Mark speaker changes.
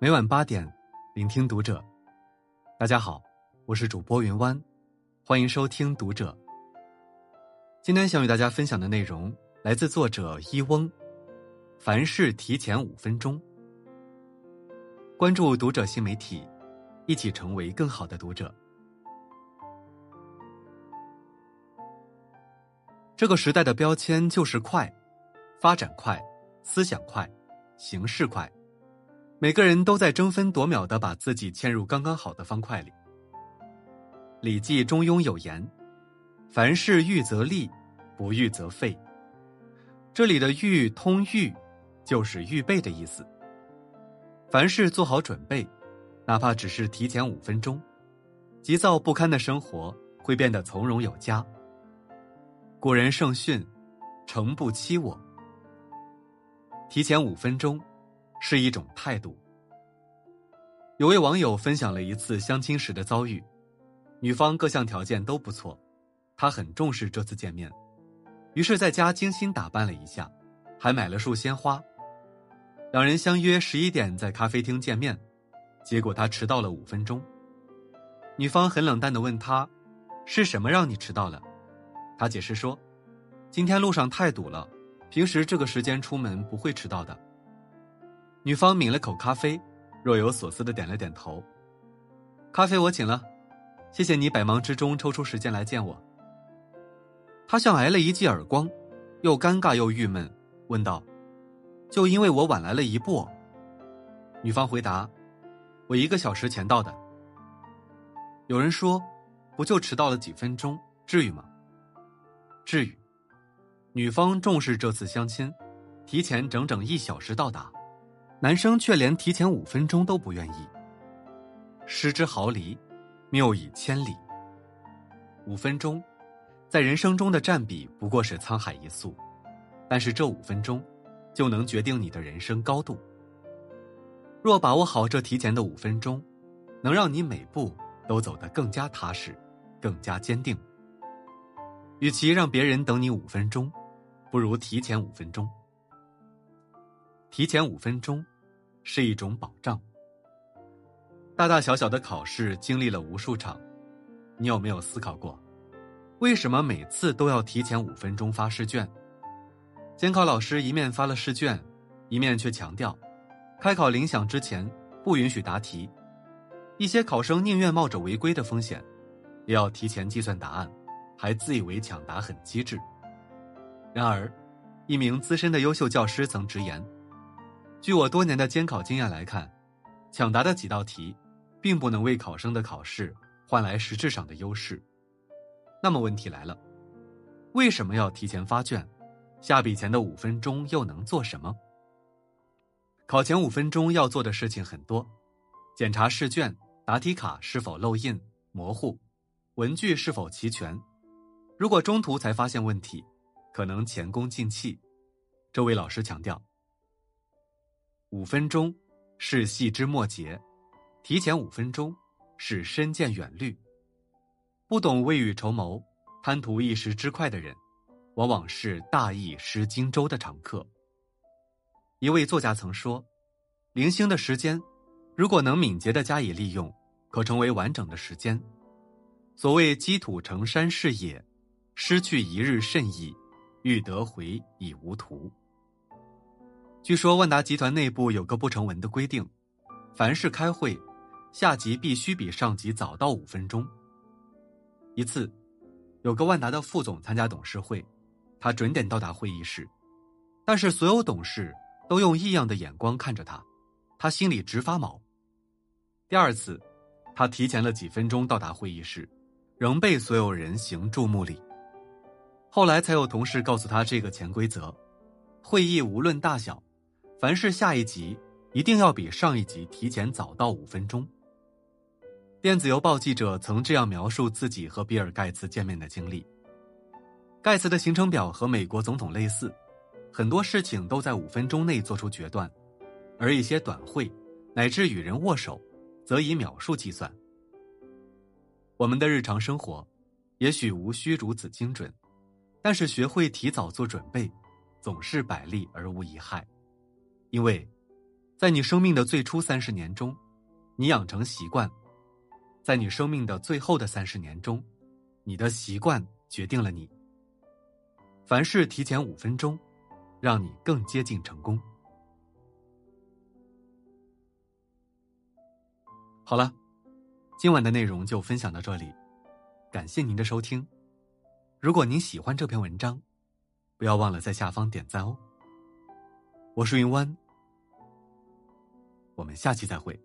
Speaker 1: 每晚八点，聆听读者。大家好，我是主播云湾，欢迎收听读者。今天想与大家分享的内容来自作者伊翁。凡事提前五分钟。关注读者新媒体，一起成为更好的读者。这个时代的标签就是快，发展快，思想快，形式快，每个人都在争分夺秒的把自己嵌入刚刚好的方块里。《礼记·中庸》有言：“凡事预则立，不预则废。”这里的“预”通“预”，就是预备的意思。凡事做好准备，哪怕只是提前五分钟，急躁不堪的生活会变得从容有加。古人圣训：“诚不欺我。”提前五分钟是一种态度。有位网友分享了一次相亲时的遭遇，女方各项条件都不错，他很重视这次见面，于是在家精心打扮了一下，还买了束鲜花。两人相约十一点在咖啡厅见面，结果他迟到了五分钟。女方很冷淡的问他：“是什么让你迟到了？”他解释说：“今天路上太堵了，平时这个时间出门不会迟到的。”女方抿了口咖啡，若有所思的点了点头。咖啡我请了，谢谢你百忙之中抽出时间来见我。他像挨了一记耳光，又尴尬又郁闷，问道：“就因为我晚来了一步？”女方回答：“我一个小时前到的。”有人说：“不就迟到了几分钟，至于吗？”至于，女方重视这次相亲，提前整整一小时到达，男生却连提前五分钟都不愿意。失之毫厘，谬以千里。五分钟，在人生中的占比不过是沧海一粟，但是这五分钟，就能决定你的人生高度。若把握好这提前的五分钟，能让你每步都走得更加踏实，更加坚定。与其让别人等你五分钟，不如提前五分钟。提前五分钟，是一种保障。大大小小的考试经历了无数场，你有没有思考过，为什么每次都要提前五分钟发试卷？监考老师一面发了试卷，一面却强调，开考铃响之前不允许答题。一些考生宁愿冒着违规的风险，也要提前计算答案。还自以为抢答很机智。然而，一名资深的优秀教师曾直言：“据我多年的监考经验来看，抢答的几道题，并不能为考生的考试换来实质上的优势。”那么问题来了：为什么要提前发卷？下笔前的五分钟又能做什么？考前五分钟要做的事情很多：检查试卷、答题卡是否漏印、模糊，文具是否齐全。如果中途才发现问题，可能前功尽弃。这位老师强调：五分钟是细枝末节，提前五分钟是深见远虑。不懂未雨绸缪、贪图一时之快的人，往往是大意失荆州的常客。一位作家曾说：“零星的时间，如果能敏捷的加以利用，可成为完整的时间。所谓积土成山是也。”失去一日甚矣，欲得回已无途。据说万达集团内部有个不成文的规定，凡是开会，下级必须比上级早到五分钟。一次，有个万达的副总参加董事会，他准点到达会议室，但是所有董事都用异样的眼光看着他，他心里直发毛。第二次，他提前了几分钟到达会议室，仍被所有人行注目礼。后来才有同事告诉他这个潜规则：会议无论大小，凡是下一集一定要比上一集提前早到五分钟。电子邮报记者曾这样描述自己和比尔盖茨见面的经历：盖茨的行程表和美国总统类似，很多事情都在五分钟内做出决断，而一些短会乃至与人握手，则以秒数计算。我们的日常生活，也许无需如此精准。但是学会提早做准备，总是百利而无一害，因为在你生命的最初三十年中，你养成习惯；在你生命的最后的三十年中，你的习惯决定了你。凡事提前五分钟，让你更接近成功。好了，今晚的内容就分享到这里，感谢您的收听。如果您喜欢这篇文章，不要忘了在下方点赞哦。我是云湾，我们下期再会。